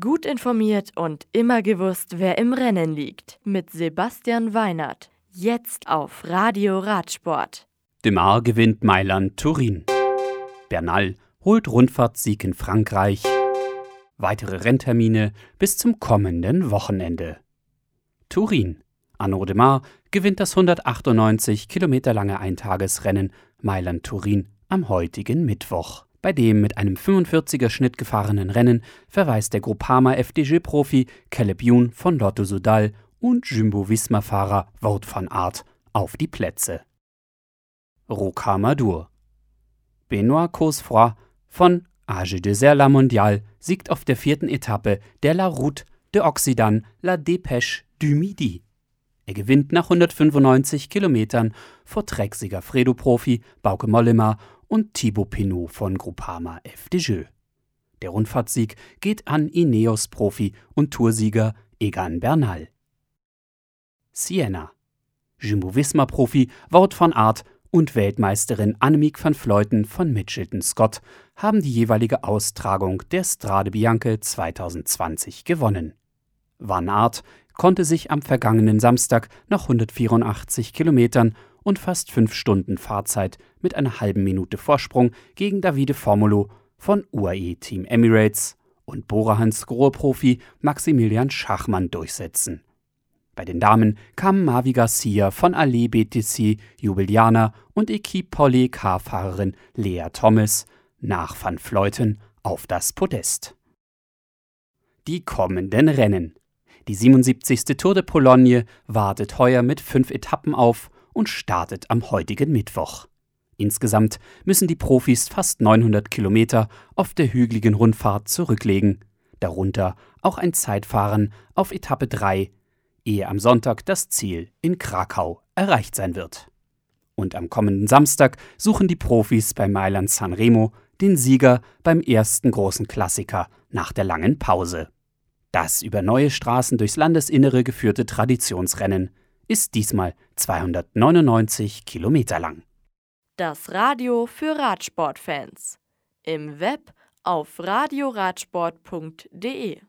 Gut informiert und immer gewusst, wer im Rennen liegt. Mit Sebastian Weinert. Jetzt auf Radio Radsport. Demar gewinnt Mailand Turin. Bernal holt Rundfahrtssieg in Frankreich. Weitere Renntermine bis zum kommenden Wochenende. Turin. Arnaud Demar gewinnt das 198 Kilometer lange Eintagesrennen Mailand-Turin am heutigen Mittwoch. Bei dem mit einem 45er Schnitt gefahrenen Rennen verweist der Groupama FDG-Profi Caleb Youn von Lotto Sudal und Jumbo-Visma-Fahrer Wout van Aert auf die Plätze. Rocamadour Benoit Cosfroy von AG Desert La Mondiale siegt auf der vierten Etappe der La Route de Occitan La Dépêche du Midi. Er gewinnt nach 195 Kilometern vor Trecksieger Fredo-Profi Bauke Mollema und Thibaut Pinot von Groupama FDJ. Der Rundfahrtssieg geht an Ineos-Profi und Toursieger Egan Bernal. Siena. Jumbo-Visma-Profi Wout van Aert und Weltmeisterin Annemiek van Vleuten von Mitchelton Scott haben die jeweilige Austragung der Strade Bianche 2020 gewonnen. Van Aert konnte sich am vergangenen Samstag nach 184 Kilometern und fast fünf Stunden Fahrzeit mit einer halben Minute Vorsprung gegen Davide Formulo von UAE Team Emirates und Borahans Grohe-Profi Maximilian Schachmann durchsetzen. Bei den Damen kamen Mavi Garcia von Ale BTC Jubiliana und Equipe Polly Car-Fahrerin Lea Thomas nach Van Fleuten auf das Podest. Die kommenden Rennen. Die 77. Tour de Pologne wartet heuer mit fünf Etappen auf und startet am heutigen Mittwoch. Insgesamt müssen die Profis fast 900 Kilometer auf der hügeligen Rundfahrt zurücklegen, darunter auch ein Zeitfahren auf Etappe 3, ehe am Sonntag das Ziel in Krakau erreicht sein wird. Und am kommenden Samstag suchen die Profis bei Mailand Sanremo den Sieger beim ersten großen Klassiker nach der langen Pause. Das über neue Straßen durchs Landesinnere geführte Traditionsrennen ist diesmal 299 Kilometer lang. Das Radio für Radsportfans. Im Web auf radioradsport.de